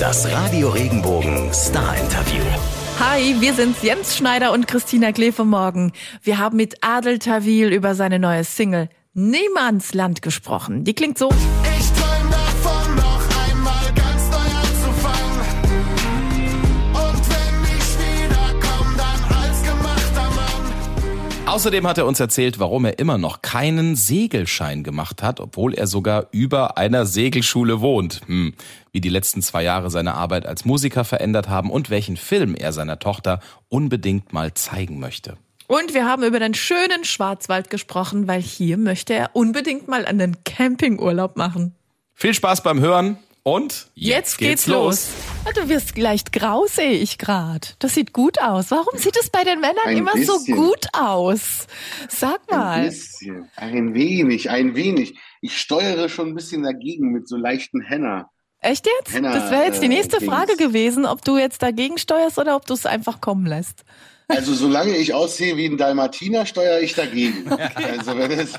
Das Radio Regenbogen Star Interview. Hi, wir sind's Jens Schneider und Christina Klee vom Morgen. Wir haben mit Adel Tawil über seine neue Single Niemandsland gesprochen. Die klingt so. Ich träum davon, noch einmal ganz neu anzufangen. Und wenn ich wiederkomm, dann als gemachter Mann. Außerdem hat er uns erzählt, warum er immer noch keinen Segelschein gemacht hat, obwohl er sogar über einer Segelschule wohnt. Hm. Wie die letzten zwei Jahre seine Arbeit als Musiker verändert haben und welchen Film er seiner Tochter unbedingt mal zeigen möchte. Und wir haben über den schönen Schwarzwald gesprochen, weil hier möchte er unbedingt mal einen Campingurlaub machen. Viel Spaß beim Hören und Jetzt, geht's, los. Ah, Du wirst leicht grau, sehe ich grad. Das sieht gut aus. Warum sieht es bei den Männern Ein immer so bisschen. gut aus? Sag Ein mal. bisschen, ein wenig, ein wenig. Ich steuere schon ein bisschen dagegen mit so leichten Henna. Echt jetzt? Henna, Das wäre jetzt die äh, nächste Dings. Frage gewesen, ob du jetzt dagegen steuerst oder ob du es einfach kommen lässt. Also solange ich aussehe wie ein Dalmatiner, steuere ich dagegen. Also wenn es,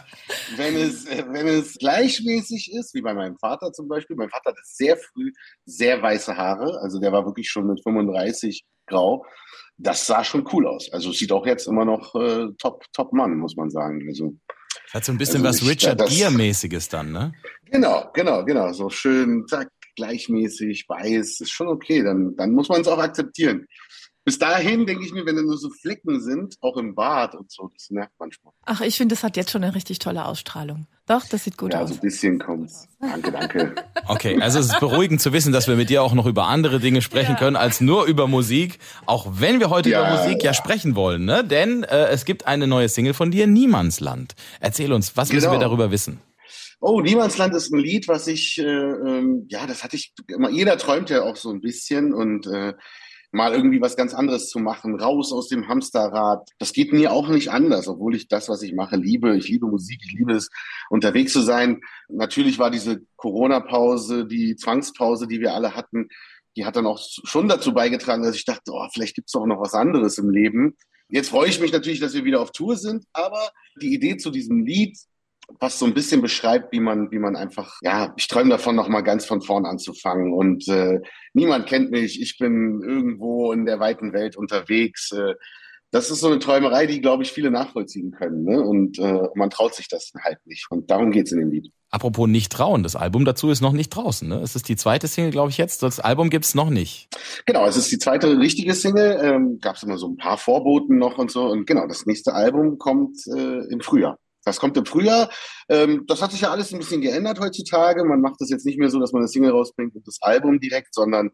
wenn es, äh, wenn es gleichmäßig ist, wie bei meinem Vater zum Beispiel. Mein Vater hatte sehr früh sehr weiße Haare. Also der war wirklich schon mit 35 grau. Das sah schon cool aus. Also sieht auch jetzt immer noch äh, top, top Mann, muss man sagen. Also Hat so ein bisschen Also was ich- Richard das- Gere-mäßiges dann, ne? Genau, genau, genau. So schön, zack, gleichmäßig, weiß, ist schon okay. Dann, dann muss man es auch akzeptieren. Bis dahin denke ich mir, wenn da nur so Flecken sind, auch im Bart und so, das nervt manchmal. Ach, ich finde, das hat jetzt schon eine richtig tolle Ausstrahlung. Doch, das sieht gut ja, aus. so ein bisschen kommt's. Danke, danke. Okay, also es ist beruhigend zu wissen, dass wir mit dir auch noch über andere Dinge sprechen Ja. können als nur über Musik, auch wenn wir heute Ja, über Musik ja, ja. sprechen wollen, ne? Denn äh, es gibt eine neue Single von dir, Niemandsland. Erzähl uns, was müssen wir Genau. darüber wissen? Oh, Niemandsland ist ein Lied, was ich, äh, ähm, ja, das hatte ich jeder träumt ja auch so ein bisschen und äh, mal irgendwie was ganz anderes zu machen, raus aus dem Hamsterrad. Das geht mir auch nicht anders, obwohl ich das, was ich mache, liebe. Ich liebe Musik, ich liebe es, unterwegs zu sein. Natürlich war diese Corona-Pause, die Zwangspause, die wir alle hatten, die hat dann auch schon dazu beigetragen, dass ich dachte, oh, vielleicht gibt's doch noch was anderes im Leben. Jetzt freue ich mich natürlich, dass wir wieder auf Tour sind, aber die Idee zu diesem Lied, was so ein bisschen beschreibt, wie man, wie man einfach, ja, ich träume davon, noch mal ganz von vorn anzufangen. Und äh, niemand kennt mich. Ich bin irgendwo in der weiten Welt unterwegs. Äh, das ist so eine Träumerei, die, glaube ich, viele nachvollziehen können. Ne? Und äh, man traut sich das halt nicht. Und darum geht's in dem Lied. Apropos nicht trauen, das Album dazu ist noch nicht draußen, ne? Es ist die zweite Single, glaube ich, jetzt. Das Album gibt's noch nicht. Genau, es ist die zweite richtige Single. Ähm, Gab es immer so ein paar Vorboten noch und so. Und genau, das nächste Album kommt äh, im Frühjahr. Das kommt im Frühjahr. Ähm, das hat sich ja alles ein bisschen geändert heutzutage. Man macht das jetzt nicht mehr so, dass man eine Single rausbringt und das Album direkt, sondern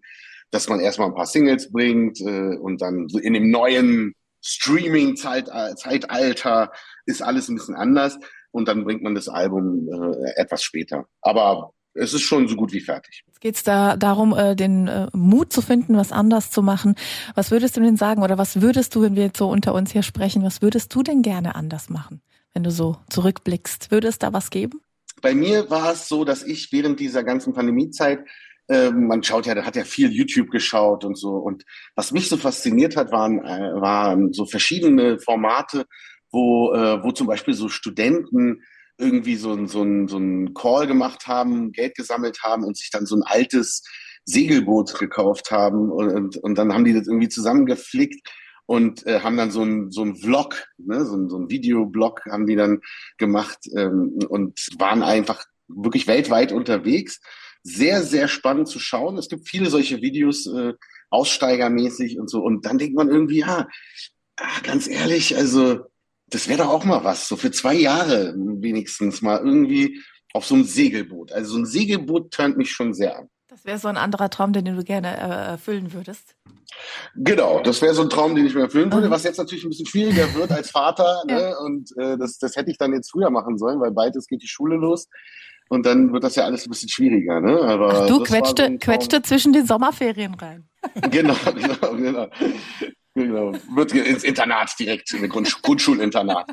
dass man erstmal ein paar Singles bringt äh, und dann so in dem neuen Streaming-Zeitalter ist alles ein bisschen anders und dann bringt man das Album äh, etwas später. Aber es ist schon so gut wie fertig. Jetzt geht's da darum, äh, den äh, Mut zu finden, was anders zu machen. Was würdest du denn sagen oder was würdest du, wenn wir jetzt so unter uns hier sprechen, was würdest du denn gerne anders machen, wenn du so zurückblickst? Würde es da was geben? bei mir war es so, dass ich während dieser ganzen Pandemiezeit, ähm, man schaut ja, da hat ja viel YouTube geschaut und so. Und was mich so fasziniert hat, waren, äh, waren so verschiedene Formate, wo, äh, wo zum Beispiel so Studenten irgendwie so ein, so, ein, so ein Call gemacht haben, Geld gesammelt haben und sich dann so ein altes Segelboot gekauft haben und, und, und dann haben die das irgendwie zusammengeflickt und äh, haben dann so ein so ein Vlog, ne, so ein, so ein Videoblog haben die dann gemacht ähm, und waren einfach wirklich weltweit unterwegs. Sehr, sehr spannend zu schauen. Es gibt viele solche Videos, äh, aussteigermäßig und so. Und dann denkt man irgendwie, ja, ah, ganz ehrlich, also das wäre doch auch mal was, so für zwei Jahre wenigstens mal irgendwie auf so einem Segelboot. Also so ein Segelboot turnt mich schon sehr an. Das wäre so ein anderer Traum, den du gerne äh, erfüllen würdest. Genau, das wäre so ein Traum, den ich mir erfüllen würde, Mhm. was jetzt natürlich ein bisschen schwieriger wird als Vater. Ne? Und äh, das, das hätte ich dann jetzt früher machen sollen, weil beides geht die Schule los. Und dann wird das ja alles ein bisschen schwieriger. Ne? Aber Ach, du das war so quetschte, quetschte zwischen den Sommerferien rein. Genau, genau, genau. genau. Wird ins Internat direkt, in eine Grundsch Grundschulinternat.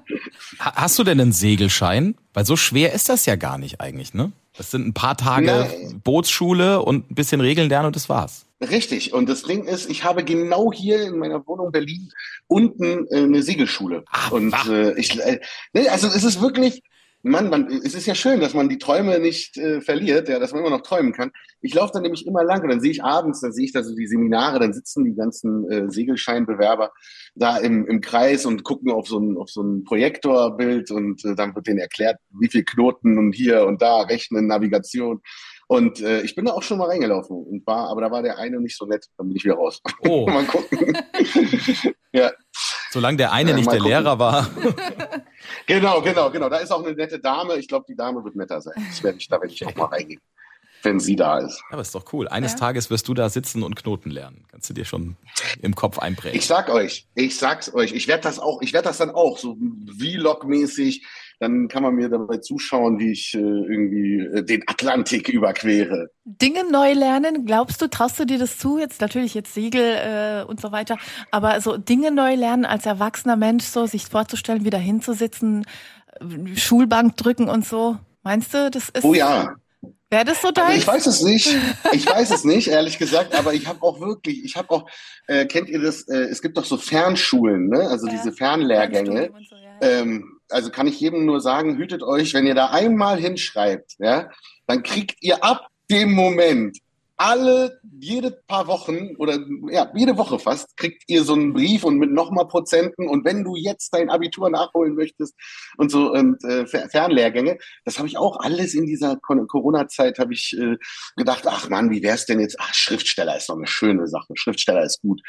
Ha- Hast du denn einen Segelschein? Weil so schwer ist das ja gar nicht eigentlich, ne? Das sind ein paar Tage Nee. Bootsschule und ein bisschen Regeln lernen und das war's. Richtig. Und das Ding ist, ich habe genau hier in meiner Wohnung Berlin unten äh, eine Segelschule. Ah, und wach. äh, ich, äh, ne, also es ist wirklich, Mann, man, es ist ja schön, dass man die Träume nicht äh, verliert, ja, dass man immer noch träumen kann. Ich laufe dann nämlich immer lang und dann sehe ich abends, dann sehe ich da so die Seminare, dann sitzen die ganzen äh, Segelscheinbewerber da im, im Kreis und gucken auf so ein, auf so ein Projektorbild und äh, dann wird denen erklärt, wie viel Knoten und hier und da rechnen, Navigation. Und äh, ich bin da auch schon mal reingelaufen und war, aber da war der eine nicht so nett, dann bin ich wieder raus. Oh. mal gucken. ja. Solange der eine Ja, nicht der gucken. Lehrer war. Genau, genau, genau. Da ist auch eine nette Dame. Ich glaube, die Dame wird netter sein. Das werde ich, da werde ich auch mal reingehen, wenn sie da ist. Aber ist doch cool. Eines Ja. Tages wirst du da sitzen und Knoten lernen. Kannst du dir schon im Kopf einprägen. Ich sag euch, ich sag's euch, ich werde das auch, ich werde das dann auch so Vlog-mäßig. Dann kann man mir dabei zuschauen, wie ich äh, irgendwie äh, den Atlantik überquere. Dinge neu lernen, glaubst du, traust du dir das zu? Jetzt natürlich jetzt Segel äh, und so weiter, aber so Dinge neu lernen als erwachsener Mensch, so sich vorzustellen, wieder hinzusitzen, äh, Schulbank drücken und so. Meinst du, das ist Oh ja, wäre das so Also dein? ich weiß es nicht. Ich weiß es nicht, ehrlich gesagt. Aber ich habe auch wirklich, ich habe auch, äh, kennt ihr das? Äh, es gibt doch so Fernschulen, ne? Also Ja. diese Fernlehrgänge. So, ja, ja. Ähm, also kann ich jedem nur sagen, hütet euch, wenn ihr da einmal hinschreibt, ja, dann kriegt ihr ab dem Moment alle, jede paar Wochen oder ja, jede Woche fast, kriegt ihr so einen Brief und mit nochmal Prozenten und wenn du jetzt dein Abitur nachholen möchtest und so und äh, Fer- Fernlehrgänge, das habe ich auch alles in dieser Corona-Zeit habe ich äh, gedacht, ach Mann, wie wär's denn jetzt? Ach, Schriftsteller ist doch eine schöne Sache. Schriftsteller ist gut.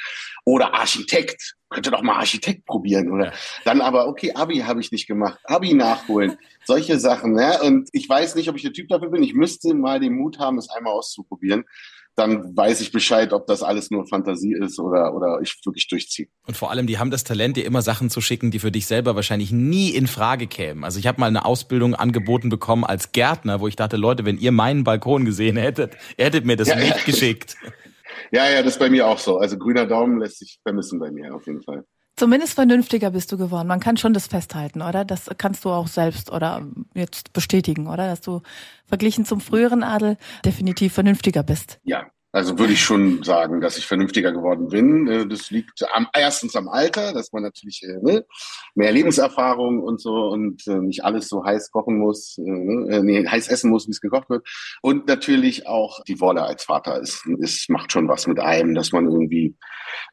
Oder Architekt. Könnte doch mal Architekt probieren, oder? Dann aber, okay, Abi habe ich nicht gemacht. Abi nachholen. Solche Sachen, ja. Und ich weiß nicht, ob ich der Typ dafür bin. Ich müsste mal den Mut haben, es einmal auszuprobieren. Dann weiß ich Bescheid, ob das alles nur Fantasie ist oder, oder ich wirklich durchziehe. Und vor allem, die haben das Talent, dir immer Sachen zu schicken, die für dich selber wahrscheinlich nie in Frage kämen. Also ich habe mal eine Ausbildung angeboten bekommen als Gärtner, wo ich dachte, Leute, wenn ihr meinen Balkon gesehen hättet, ihr hättet mir das Ja, nicht ja. geschickt. Ja, ja, das ist bei mir auch so. Also grüner Daumen lässt sich vermissen bei mir auf jeden Fall. Zumindest vernünftiger bist du geworden. Man kann schon das festhalten, oder? Das kannst du auch selbst oder jetzt bestätigen, oder? Dass du verglichen zum früheren Adel definitiv vernünftiger bist. Ja, also würde ich schon sagen, dass ich vernünftiger geworden bin. Äh, Das liegt am erstens am Alter, dass man natürlich äh, ne, mehr Lebenserfahrung und so und äh, nicht alles so heiß kochen muss, ne, nee, heiß essen muss, wie es gekocht wird. Und natürlich auch die Wolle als Vater ist, ist macht schon was mit einem, dass man irgendwie,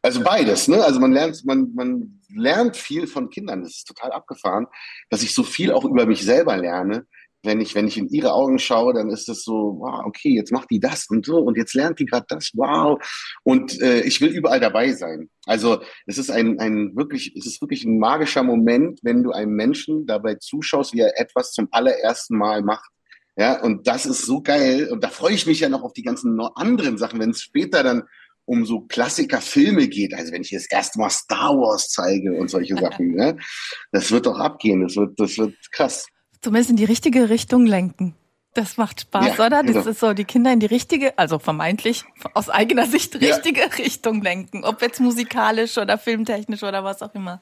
also beides, ne? Also man lernt, man man lernt viel von Kindern. Das ist total abgefahren, dass ich so viel auch über mich selber lerne wenn ich, wenn ich in ihre Augen schaue, dann ist es so, wow, okay, jetzt macht die das und so und jetzt lernt die gerade das, wow. Und äh, ich will überall dabei sein. Also es ist ein, ein wirklich, es ist wirklich ein magischer Moment, wenn du einem Menschen dabei zuschaust, wie er etwas zum allerersten Mal macht. Ja, und das ist so geil. Und da freue ich mich ja noch auf die ganzen anderen Sachen, wenn es später dann um so Klassiker-Filme geht, also wenn ich das erste Mal Star Wars zeige und solche Sachen, ne? das wird doch abgehen, das wird, das wird krass. Zumindest in die richtige Richtung lenken. Das macht Spaß, Ja, oder? Das genau. ist so, die Kinder in die richtige, also vermeintlich aus eigener Sicht Ja. richtige Richtung lenken. Ob jetzt musikalisch oder filmtechnisch oder was auch immer.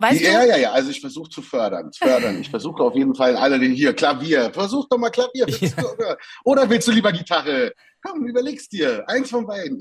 Weißt ja, du? ja, ja, also ich versuche zu fördern, zu fördern. Ich versuche auf jeden Fall alle den hier, Klavier, versuch doch mal Klavier. Willst du, oder, oder willst du lieber Gitarre? Komm, überlegst dir. Eins von beiden.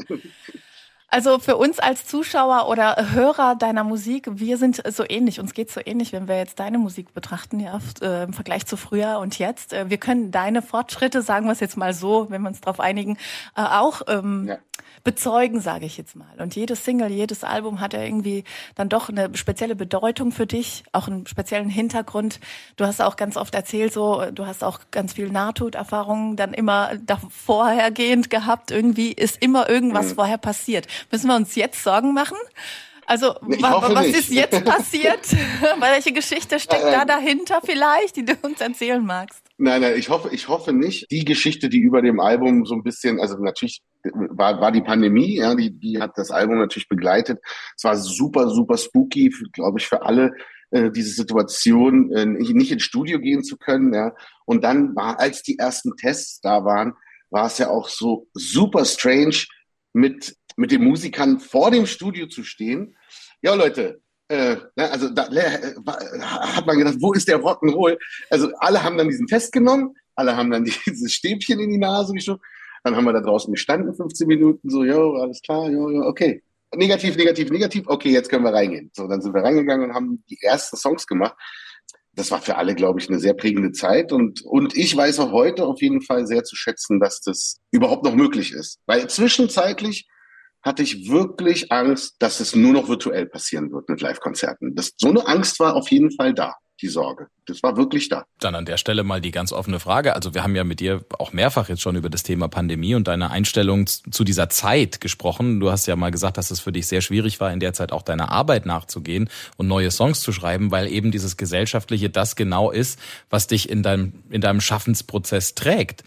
Also für uns als Zuschauer oder Hörer deiner Musik, wir sind so ähnlich. Uns geht's so ähnlich, wenn wir jetzt deine Musik betrachten, ja, äh, im Vergleich zu früher und jetzt. Äh, wir können deine Fortschritte, sagen wir es jetzt mal so, wenn wir uns darauf einigen, äh, auch ähm, Ja. Bezeugen, sage ich jetzt mal. Und jedes Single, jedes Album hat ja irgendwie dann doch eine spezielle Bedeutung für dich, auch einen speziellen Hintergrund. Du hast auch ganz oft erzählt, so du hast auch ganz viel Nahtoderfahrungen dann immer da vorhergehend gehabt. Irgendwie ist immer irgendwas Mhm. vorher passiert. Müssen wir uns jetzt Sorgen machen? Also was nicht. ist jetzt passiert? Welche Geschichte steckt da Ähm. dahinter vielleicht, die du uns erzählen magst? Nein, nein, ich hoffe, ich hoffe nicht. Die Geschichte, die über dem Album so ein bisschen, also natürlich war, war die Pandemie, ja, die, die hat das Album natürlich begleitet. Es war super, super spooky, glaube ich, für alle, äh, diese Situation, äh, nicht ins Studio gehen zu können, ja. Und dann war, als die ersten Tests da waren, war es ja auch so super strange, mit, mit den Musikern vor dem Studio zu stehen. Ja, Leute, äh, ne, also da äh, war- hat man gedacht, wo ist der Rock'n'Roll? Also alle haben dann diesen Test genommen, alle haben dann dieses Stäbchen in die Nase geschoben. Dann haben wir da draußen gestanden, 15 Minuten, so, jo, alles klar, jo, jo, okay. Negativ, negativ, negativ, okay, jetzt können wir reingehen. So, dann sind wir reingegangen und haben die ersten Songs gemacht. das war für alle, glaube ich, eine sehr prägende Zeit. Und, und ich weiß auch heute auf jeden Fall sehr zu schätzen, dass das überhaupt noch möglich ist. Weil zwischenzeitlich hatte ich wirklich Angst, dass es nur noch virtuell passieren wird mit Live-Konzerten. So eine Angst war auf jeden Fall da die Sorge. Das war wirklich da. Dann an der Stelle mal die ganz offene Frage. Also wir haben ja mit dir auch mehrfach jetzt schon über das Thema Pandemie und deine Einstellung zu dieser Zeit gesprochen. Du hast ja mal gesagt, dass es für dich sehr schwierig war, in der Zeit auch deiner Arbeit nachzugehen und neue Songs zu schreiben, weil eben dieses Gesellschaftliche das genau ist, was dich in deinem, in deinem Schaffensprozess trägt.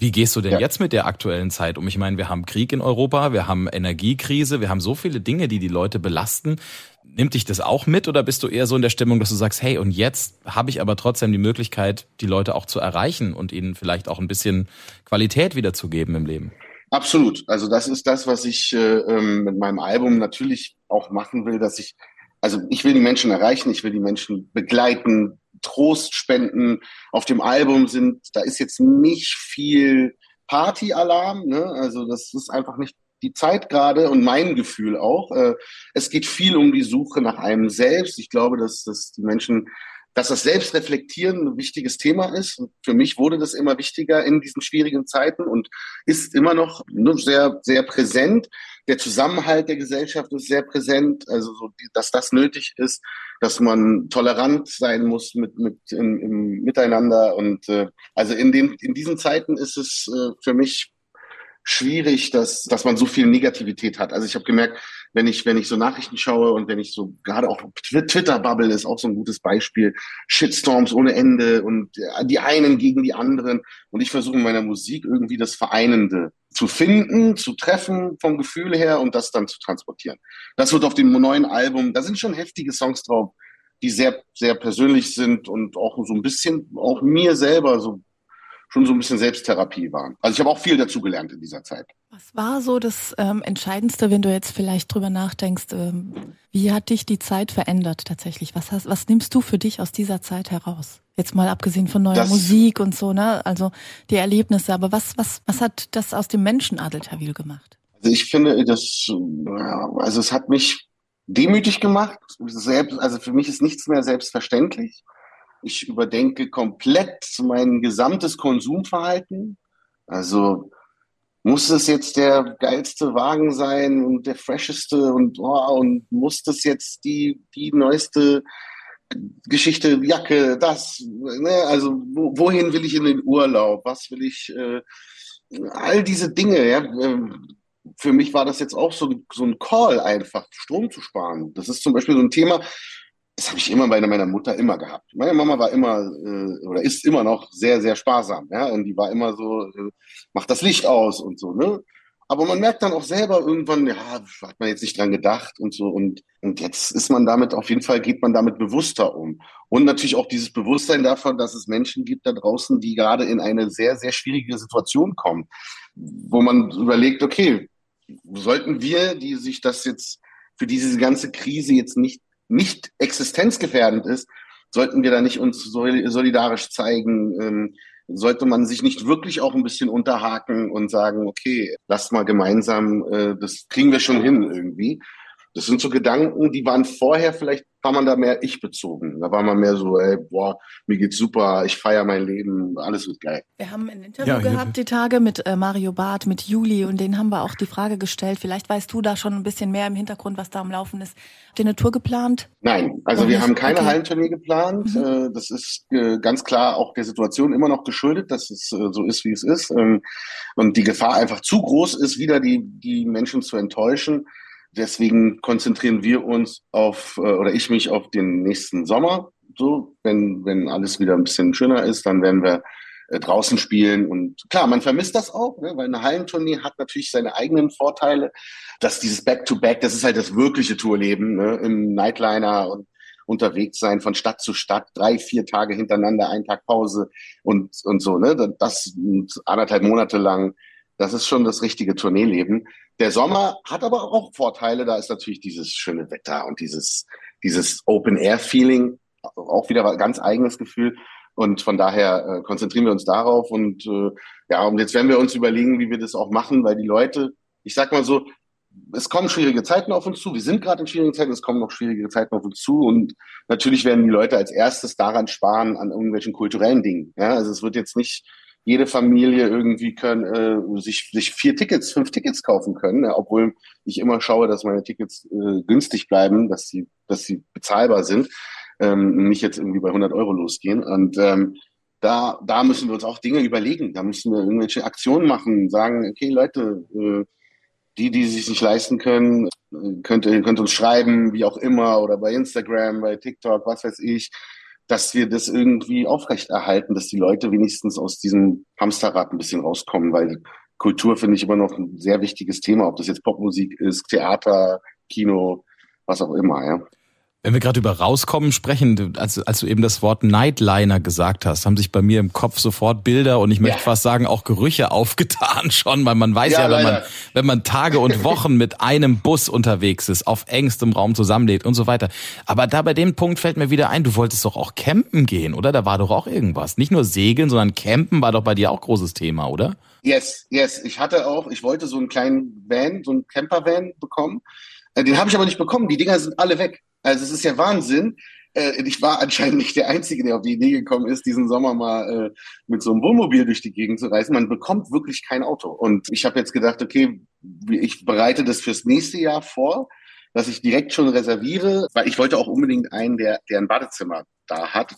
Wie gehst du denn ja. jetzt mit der aktuellen Zeit um? Ich meine, wir haben Krieg in Europa, wir haben Energiekrise, wir haben so viele Dinge, die die Leute belasten. Nimmt dich das auch mit oder bist du eher so in der Stimmung, dass du sagst, hey, und jetzt habe ich aber trotzdem die Möglichkeit, die Leute auch zu erreichen und ihnen vielleicht auch ein bisschen Qualität wiederzugeben im Leben? Absolut. Also das ist das, was ich äh, ähm, mit meinem Album natürlich auch machen will, dass ich, also ich will die Menschen erreichen, ich will die Menschen begleiten, Trost spenden. Auf dem Album sind, da ist jetzt nicht viel Partyalarm, ne? Also das ist einfach nicht die Zeit gerade und mein Gefühl auch. Äh, es geht viel um die Suche nach einem selbst. Ich glaube, dass, dass die Menschen, dass das Selbstreflektieren ein wichtiges Thema ist. Und für mich wurde das immer wichtiger in diesen schwierigen Zeiten und ist immer noch sehr, sehr präsent. Der Zusammenhalt der Gesellschaft ist sehr präsent. Also, so, dass das nötig ist, dass man tolerant sein muss mit, mit im, im Miteinander. Und äh, also in den, in diesen Zeiten ist es äh, für mich schwierig, dass, dass man so viel Negativität hat. Also ich habe gemerkt, wenn ich, wenn ich so Nachrichten schaue und wenn ich so, gerade auch Twitter-Bubble ist auch so ein gutes Beispiel, Shitstorms ohne Ende und die einen gegen die anderen. Und ich versuche in meiner Musik irgendwie das Vereinende zu finden, zu treffen vom Gefühl her und das dann zu transportieren. Das wird auf dem neuen Album, da sind schon heftige Songs drauf, die sehr, sehr persönlich sind und auch so ein bisschen, auch mir selber so schon so ein bisschen Selbsttherapie waren. Also ich habe auch viel dazu gelernt in dieser Zeit. Was war so das ähm, Entscheidendste, wenn du jetzt vielleicht drüber nachdenkst, ähm, wie hat dich die Zeit verändert tatsächlich? Was, hast, was nimmst du für dich aus dieser Zeit heraus? Jetzt mal abgesehen von neuer das, Musik und so, ne? Also die Erlebnisse, aber was, was, was hat das aus dem Menschen Adel Tawil gemacht? Also ich finde, das, also es hat mich demütig gemacht. Selbst, also für mich ist nichts mehr selbstverständlich. Ich überdenke komplett mein gesamtes Konsumverhalten. Also muss es jetzt der geilste Wagen sein und der fresheste und, oh, und muss das jetzt die, die neueste Geschichte, Jacke, das, ne? also wo, wohin will ich in den Urlaub, was will ich, äh, all diese Dinge, ja, ähm, für mich war das jetzt auch so, so ein Call einfach, Strom zu sparen. Das ist zum Beispiel so ein Thema, das habe ich immer bei meiner Mutter immer gehabt. Meine Mama war immer äh, oder ist immer noch sehr, sehr sparsam, ja, und die war immer so, äh, macht das Licht aus und so, ne? Aber man merkt dann auch selber irgendwann, ja, hat man jetzt nicht dran gedacht und so. Und, und jetzt ist man damit, auf jeden Fall geht man damit bewusster um. Und natürlich auch dieses Bewusstsein davon, dass es Menschen gibt da draußen, die gerade in eine sehr, sehr schwierige Situation kommen, wo man überlegt, okay, sollten wir, die sich das jetzt für diese ganze Krise jetzt nicht nicht existenzgefährdend ist, sollten wir da nicht uns solidarisch zeigen? Ähm, sollte man sich nicht wirklich auch ein bisschen unterhaken und sagen, okay, lasst mal gemeinsam, äh, das kriegen wir schon hin irgendwie. Das sind so Gedanken, die waren vorher vielleicht, war man da mehr ich bezogen. Da war man mehr so, ey, boah, mir geht's super, ich feiere mein Leben, alles wird geil. Wir haben ein Interview ja, gehabt die Tage mit äh, Mario Barth, mit Juli und denen haben wir auch die Frage gestellt, vielleicht weißt du da schon ein bisschen mehr im Hintergrund, was da am Laufen ist. Habt ihr eine Tour geplant? Nein, also Noch wir nicht? haben keine okay. Hallentournee geplant. Mhm. Äh, das ist äh, ganz klar auch der Situation immer noch geschuldet, dass es äh, so ist, wie es ist. Ähm, und die Gefahr einfach zu groß ist, wieder die, die Menschen zu enttäuschen. Deswegen konzentrieren wir uns auf, äh, oder ich mich auf den nächsten Sommer. So, wenn, wenn alles wieder ein bisschen schöner ist, dann werden wir äh, draußen spielen. Und klar, man vermisst das auch, ne? weil eine Hallentournee hat natürlich seine eigenen Vorteile. Dass dieses Back-to-Back, -Back, das ist halt das wirkliche Tourleben ne? im Nightliner und unterwegs sein von Stadt zu Stadt, drei, vier Tage hintereinander, ein Tag Pause und, und so. Ne? Das anderthalb Monate lang das ist schon das richtige Tourneeleben. Der Sommer hat aber auch Vorteile. Da ist natürlich dieses schöne Wetter und dieses, dieses Open-Air-Feeling auch wieder ein ganz eigenes Gefühl. Und von daher äh, konzentrieren wir uns darauf. Und äh, ja, und jetzt werden wir uns überlegen, wie wir das auch machen, weil die Leute, ich sag mal so, es kommen schwierige Zeiten auf uns zu. Wir sind gerade in schwierigen Zeiten, es kommen noch schwierige Zeiten auf uns zu. Und natürlich werden die Leute als erstes daran sparen, an irgendwelchen kulturellen Dingen. Ja, also es wird jetzt nicht jede Familie irgendwie können, äh, sich, sich vier Tickets, fünf Tickets kaufen können, ja, obwohl ich immer schaue, dass meine Tickets äh, günstig bleiben, dass sie, dass sie bezahlbar sind, ähm, nicht jetzt irgendwie bei 100 Euro losgehen. Und ähm, da, da müssen wir uns auch Dinge überlegen. Da müssen wir irgendwelche Aktionen machen, sagen, okay, Leute, äh, die, die sich nicht leisten können, äh, könnt, ihr könnt uns schreiben, wie auch immer, oder bei Instagram, bei TikTok, was weiß ich, dass wir das irgendwie aufrechterhalten, dass die Leute wenigstens aus diesem Hamsterrad ein bisschen rauskommen, weil Kultur finde ich immer noch ein sehr wichtiges Thema, ob das jetzt Popmusik ist, Theater, Kino, was auch immer, ja. Wenn wir gerade über rauskommen sprechen, als, als du eben das Wort Nightliner gesagt hast, haben sich bei mir im Kopf sofort Bilder und ich möchte ja. fast sagen auch Gerüche aufgetan schon, weil man weiß ja, ja wenn man wenn man Tage und Wochen mit einem Bus unterwegs ist, auf engstem Raum zusammenlebt und so weiter. Aber da bei dem Punkt fällt mir wieder ein, du wolltest doch auch campen gehen, oder? Da war doch auch irgendwas. Nicht nur segeln, sondern campen war doch bei dir auch großes Thema, oder? Yes, yes. Ich hatte auch, ich wollte so einen kleinen Van, so einen Campervan bekommen. Äh, den habe ich aber nicht bekommen. Die Dinger sind alle weg. Also es ist ja Wahnsinn. Äh, ich war anscheinend nicht der Einzige, der auf die Idee gekommen ist, diesen Sommer mal äh, mit so einem Wohnmobil durch die Gegend zu reisen. Man bekommt wirklich kein Auto. Und ich habe jetzt gedacht, okay, ich bereite das fürs nächste Jahr vor, dass ich direkt schon reserviere, weil ich wollte auch unbedingt einen, der, der ein Badezimmer da hat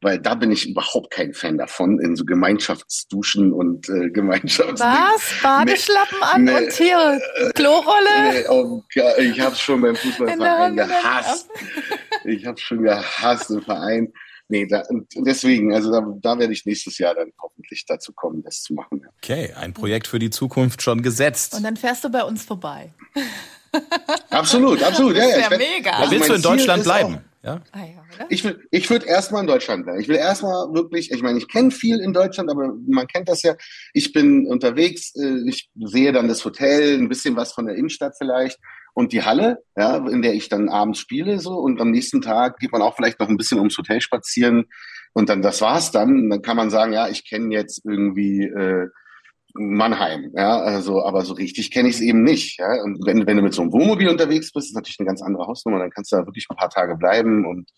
weil da bin ich überhaupt kein Fan davon, in so Gemeinschaftsduschen und äh, Gemeinschafts... Was? Badeschlappen nee, an nee, und hier Klorolle? Nee, oh, ich habe schon beim Fußballverein gehasst. Ich habe schon gehasst im Verein. Nee, da, deswegen, also da, da werde ich nächstes Jahr dann hoffentlich dazu kommen, das zu machen. Okay, ein Projekt für die Zukunft schon gesetzt. Und dann fährst du bei uns vorbei. absolut, absolut. Das ist ja, ja mega. Also willst du in Deutschland bleiben? Auch, ja? Ah, ja ich will, ich würde erstmal in Deutschland bleiben. Ich will erstmal wirklich, ich meine, ich kenne viel in Deutschland, aber man kennt das ja. Ich bin unterwegs, äh, ich sehe dann das Hotel, ein bisschen was von der Innenstadt vielleicht und die Halle, ja, in der ich dann abends spiele so und am nächsten Tag geht man auch vielleicht noch ein bisschen ums Hotel spazieren und dann das war's dann. Und dann kann man sagen, ja, ich kenne jetzt irgendwie äh, Mannheim, ja, also, aber so richtig kenne ich es eben nicht, ja. Und wenn, wenn du mit so einem Wohnmobil unterwegs bist, ist natürlich eine ganz andere Hausnummer, dann kannst du da wirklich ein paar Tage bleiben und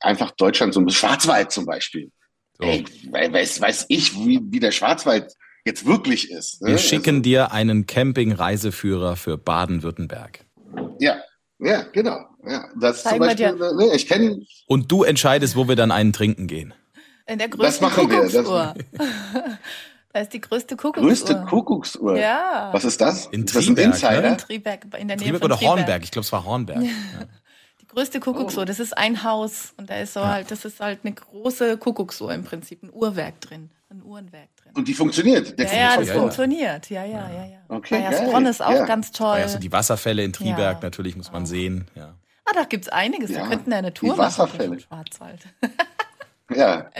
einfach Deutschland, so ein Schwarzwald zum Beispiel. So. Ey, weiß, weiß ich, wie, wie der Schwarzwald jetzt wirklich ist. Ne? Wir schicken also, dir einen Camping-Reiseführer für Baden-Württemberg. Ja, ja, genau. Ja, das Zeig zum Beispiel, ne, ich kenne. Und du entscheidest, wo wir dann einen trinken gehen. In der größten das machen wir. Das, Da ist die größte Kuckucksuhr. Größte Kuckucksuhr? Ja. Was ist das? In Triberg, ist das ein Ne? In Triberg, in der Nähe Triberg von oder Hornberg. Ich glaube, es war Hornberg. Ja. Die größte Kuckucksuhr, oh. das ist ein Haus und da ist so ja. halt, das ist halt eine große Kuckucksuhr im Prinzip, ein Uhrwerk drin, ein Uhrenwerk drin. Und die funktioniert? Der ja, ja, das funktioniert, ja, ja, ja, ja. Okay, Bayersbronn ist auch ganz toll. Also die Wasserfälle in Triberg natürlich muss man sehen, ja. Ah, da gibt's einiges. Wir könnten eine Tour die Wasserfälle. machen im Schwarzwald. ja.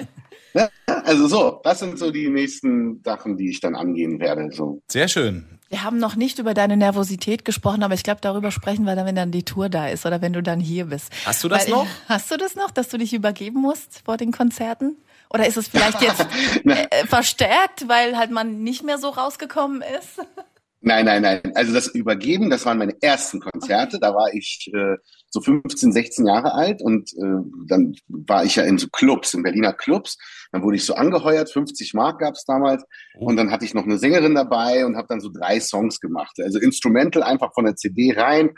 Ja, also so, das sind so die nächsten Sachen, die ich dann angehen werde. So. Sehr schön. Wir haben noch nicht über deine Nervosität gesprochen, aber ich glaube, darüber sprechen wir dann, wenn dann die Tour da ist oder wenn du dann hier bist. Hast du das Weil, noch? Hast du das noch, dass du dich übergeben musst vor den Konzerten? Oder ist es vielleicht jetzt äh, verstärkt, weil halt man nicht mehr so rausgekommen ist? Nein, nein, nein. Also das Übergeben, das waren meine ersten Konzerte. Da war ich äh, so 15, 16 Jahre alt und äh, dann war ich ja in so Clubs, in Berliner Clubs. Dann wurde ich so angeheuert, 50 Mark gab's damals oh. und dann hatte ich noch eine Sängerin dabei und habe dann so drei Songs gemacht. Also Instrumental einfach von der CD rein.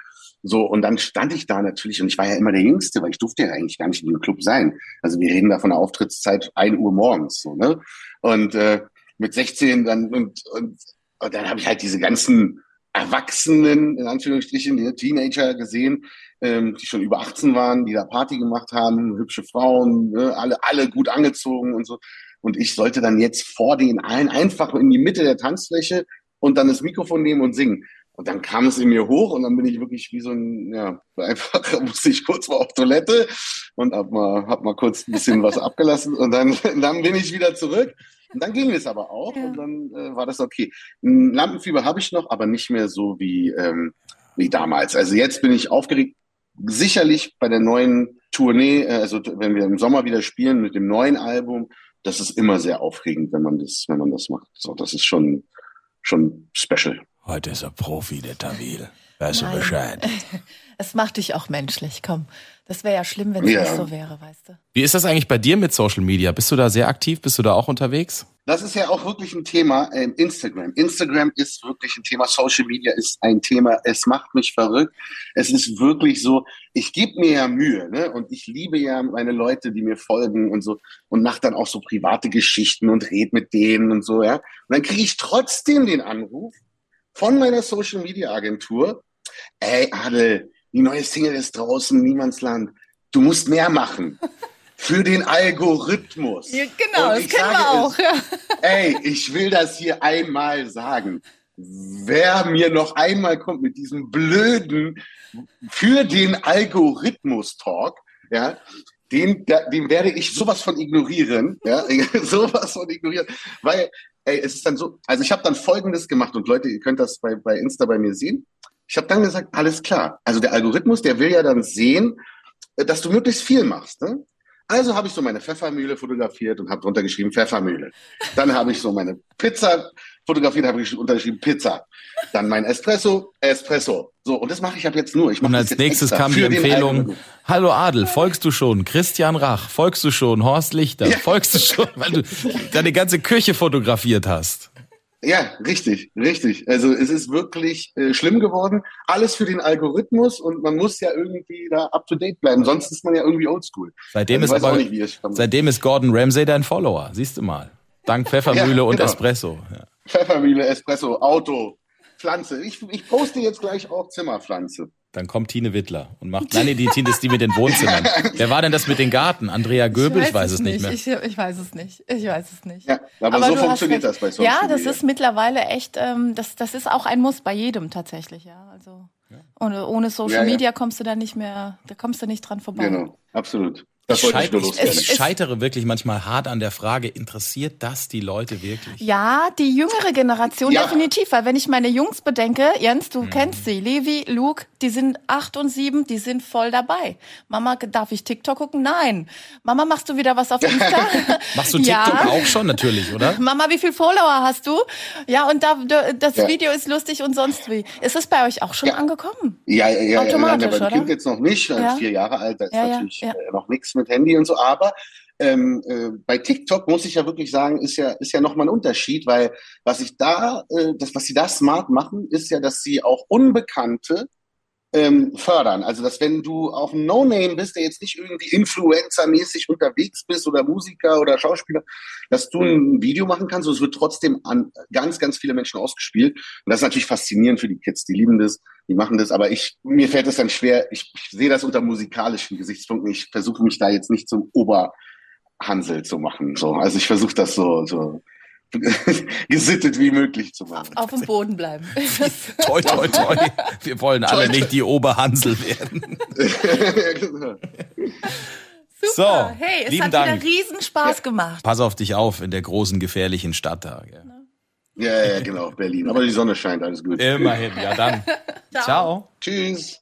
So, und dann stand ich da natürlich und ich war ja immer der Jüngste, weil ich durfte ja eigentlich gar nicht in dem Club sein. Also wir reden da von der Auftrittszeit ein Uhr morgens, so, ne? Und äh, mit 16 dann und, und, und dann habe ich halt diese ganzen Erwachsenen, in Anführungsstrichen, die Teenager gesehen, ähm, die schon über 18 waren, die da Party gemacht haben, hübsche Frauen, ne, alle, alle gut angezogen und so. Und ich sollte dann jetzt vor den allen einfach in die Mitte der Tanzfläche und dann das Mikrofon nehmen und singen. Und dann kam es in mir hoch und dann bin ich wirklich wie so ein, ja, einfach musste ich kurz mal auf Toilette und hab mal, hab mal kurz ein bisschen was abgelassen und dann, dann bin ich wieder zurück. Und dann ging es aber auch ja. und dann äh, war das okay. Ein Lampenfieber habe ich noch, aber nicht mehr so wie, ähm, wie damals. Also jetzt bin ich aufgeregt, sicherlich bei der neuen Tournee, äh, also wenn wir im Sommer wieder spielen mit dem neuen Album, das ist immer sehr aufregend, wenn man das, wenn man das macht. So, das ist schon, schon special. Heute ist er Profi, der Tawil. Weißt du Nein. Bescheid? Es macht dich auch menschlich, komm. Das wäre ja schlimm, wenn es Ja. nicht so wäre, weißt du. Wie ist das eigentlich bei dir mit Social Media? Bist du da sehr aktiv? Bist du da auch unterwegs? Das ist ja auch wirklich ein Thema, ähm, Instagram. Instagram ist wirklich ein Thema, Social Media ist ein Thema. Es macht mich verrückt. Es ist wirklich so, ich gebe mir ja Mühe, ne? Und ich liebe ja meine Leute, die mir folgen und so und mache dann auch so private Geschichten und red mit denen und so, ja. Und dann kriege ich trotzdem den Anruf von meiner Social Media Agentur. Ey, Adel, die neue Single ist draußen, Niemandsland. Du musst mehr machen. Für den Algorithmus. genau, Und das ich kennen wir auch. Ja. Ey, ich will das hier einmal sagen. Wer mir noch einmal kommt mit diesem blöden für den Algorithmus-Talk, ja, den, den werde ich sowas von ignorieren, ja, sowas von ignorieren, weil, ey, es ist dann so, also ich habe dann Folgendes gemacht und Leute, ihr könnt das bei, bei Insta bei mir sehen. Ich habe dann gesagt, alles klar. Also der Algorithmus, der will ja dann sehen, äh, dass du möglichst viel machst, ne? Also habe ich so meine Pfeffermühle fotografiert und habe drunter geschrieben Pfeffermühle. Dann habe ich so meine Pizza fotografiert, habe ich untergeschrieben Pizza. Dann mein Espresso, Espresso. So, und das mache ich ab jetzt nur. Ich Und als nächstes kam die Empfehlung, hallo Adel, folgst du schon? Christian Rach, folgst du schon? Horst Lichter, folgst du schon? Weil du deine ganze Küche fotografiert hast. Ja, richtig, richtig. Also es ist wirklich äh, schlimm geworden. Alles für den Algorithmus und man muss ja irgendwie da up to date bleiben. Sonst ist man ja irgendwie oldschool. Seitdem Also ist aber, nicht, seitdem ist Gordon Ramsay dein Follower. Siehst du mal. Dank Pfeffermühle Ja, und genau. Espresso. Ja. Pfeffermühle, Espresso, Auto, Pflanze. Ich, ich poste jetzt gleich auch Zimmerpflanze. Dann kommt Tine Wittler und macht, nein, nee, die Tine ist die mit den Wohnzimmern. Wer war denn das mit den Garten? Andrea Göbel? Ich weiß es nicht mehr. Ich, ich weiß es nicht. Ich weiß es nicht. Ja, aber, so du hast funktioniert recht. das bei Social Ja, das Media. ist mittlerweile echt, ähm, das, das ist auch ein Muss bei jedem tatsächlich, ja. Also ohne, ohne Social Ja, ja. Media kommst du da nicht mehr, da kommst du nicht dran vorbei. Genau, absolut. Das Ich, wollte ich ich, scheitere wirklich manchmal hart an der Frage, interessiert das die Leute wirklich? Ja, die jüngere Generation Ja. definitiv, weil wenn ich meine Jungs bedenke, Jens, Mhm. du kennst sie, Levi, Luke, die sind acht und sieben, die sind voll dabei. Mama, darf ich TikTok gucken? Nein. Mama, machst du wieder was auf Insta? Machst du TikTok ja. auch schon natürlich, oder? Mama, wie viel Follower hast du? Ja, und da, da das Ja. Video ist lustig und sonst wie. Ist es bei euch auch schon Ja. angekommen? Ja, ja, ja, Automatisch, dem oder? Kind jetzt noch nicht, er Ja. vier Jahre alt, da ist natürlich ja. äh, noch nichts mit Handy und so, aber ähm, äh, bei TikTok muss ich ja wirklich sagen, ist ja ist ja noch mal ein Unterschied, weil was ich da, äh, das was sie da smart machen, ist ja, dass sie auch Unbekannte ähm, fördern. Also dass wenn du auch ein No-Name bist, der jetzt nicht irgendwie Influencer-mäßig unterwegs bist oder Musiker oder Schauspieler, dass du ein Video machen kannst und es wird trotzdem an ganz, ganz viele Menschen ausgespielt. Und das ist natürlich faszinierend für die Kids, die lieben das, die machen das, aber ich, mir fällt es dann schwer, ich, ich sehe das unter musikalischen Gesichtspunkten. Ich versuche mich da jetzt nicht zum Oberhansel zu machen. So. Also ich versuche das so, so gesittet wie möglich zu machen. Auf dem Boden bleiben. Toi, toi, toi. Wir wollen alle nicht die Oberhansel werden. Super. So, hey, es lieben hat Dank. wieder riesen Spaß gemacht. Pass auf dich auf in der großen, gefährlichen Stadt da. gell? ja, ja, genau, Berlin. Aber die Sonne scheint, alles gut. Immerhin, ja dann. Ciao. Tschüss.